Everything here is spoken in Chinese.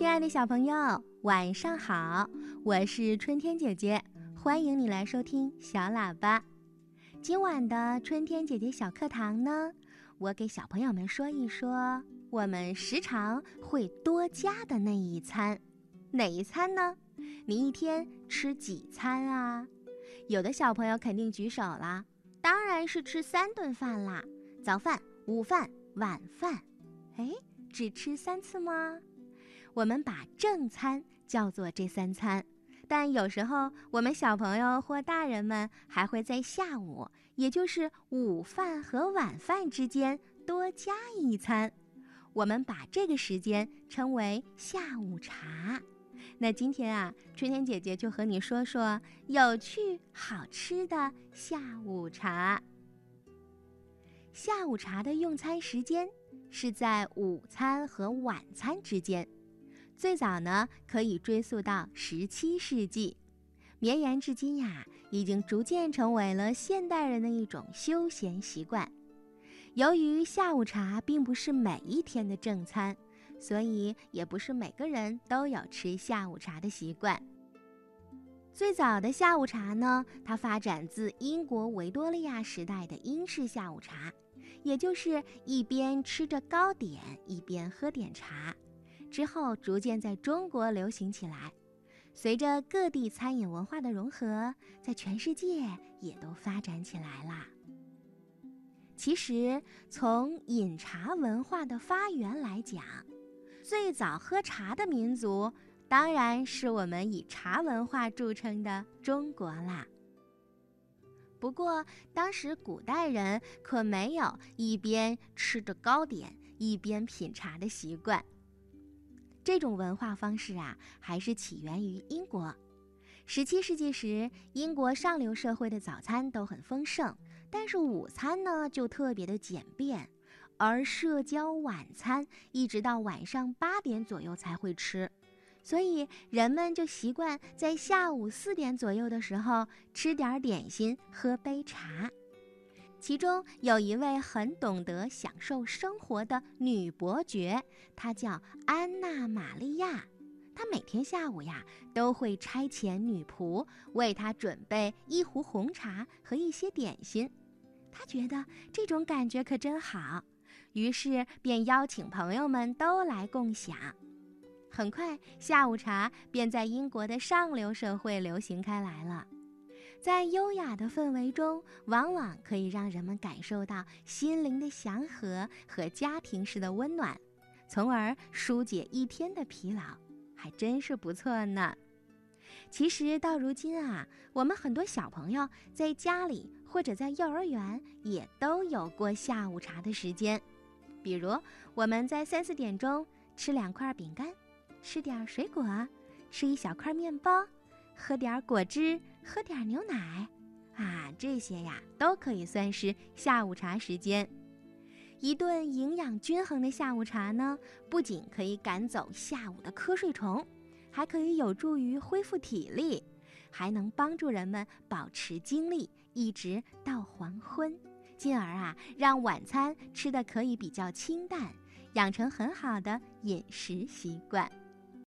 亲爱的小朋友，晚上好！我是春天姐姐，欢迎你来收听小喇叭。今晚的春天姐姐小课堂呢，我给小朋友们说一说我们时常会多加的那一餐，哪一餐呢？你一天吃几餐啊？有的小朋友肯定举手了，当然是吃三顿饭啦，早饭、午饭、晚饭。哎，只吃三次吗？我们把正餐叫做这三餐，但有时候我们小朋友或大人们还会在下午，也就是午饭和晚饭之间多加一餐，我们把这个时间称为下午茶。那今天啊，春天姐姐就和你说说有趣好吃的下午茶。下午茶的用餐时间是在午餐和晚餐之间。最早呢，可以追溯到十七世纪，绵延至今呀，已经逐渐成为了现代人的一种休闲习惯。由于下午茶并不是每一天的正餐，所以也不是每个人都有吃下午茶的习惯。最早的下午茶呢，它发展自英国维多利亚时代的英式下午茶，也就是一边吃着糕点，一边喝点茶。之后逐渐在中国流行起来，随着各地餐饮文化的融合，在全世界也都发展起来啦。其实，从饮茶文化的发源来讲，最早喝茶的民族当然是我们以茶文化著称的中国啦。不过，当时古代人可没有一边吃着糕点一边品茶的习惯。这种文化方式啊，还是起源于英国。十七世纪时，英国上流社会的早餐都很丰盛，但是午餐呢就特别的简便，而社交晚餐一直到晚上八点左右才会吃，所以人们就习惯在下午四点左右的时候吃点点心，喝杯茶。其中有一位很懂得享受生活的女伯爵，她叫安娜玛利亚。她每天下午呀，都会差遣女仆为她准备一壶红茶和一些点心。她觉得这种感觉可真好，于是便邀请朋友们都来共享。很快，下午茶便在英国的上流社会流行开来了。在优雅的氛围中，往往可以让人们感受到心灵的祥和和家庭式的温暖，从而疏解一天的疲劳，还真是不错呢。其实到如今啊，我们很多小朋友在家里或者在幼儿园也都有过下午茶的时间，比如我们在三四点钟吃两块饼干，吃点水果，吃一小块面包。喝点果汁，喝点牛奶，啊，这些呀都可以算是下午茶时间。一顿营养均衡的下午茶呢，不仅可以赶走下午的瞌睡虫，还可以有助于恢复体力，还能帮助人们保持精力一直到黄昏，进而啊让晚餐吃的可以比较清淡，养成很好的饮食习惯。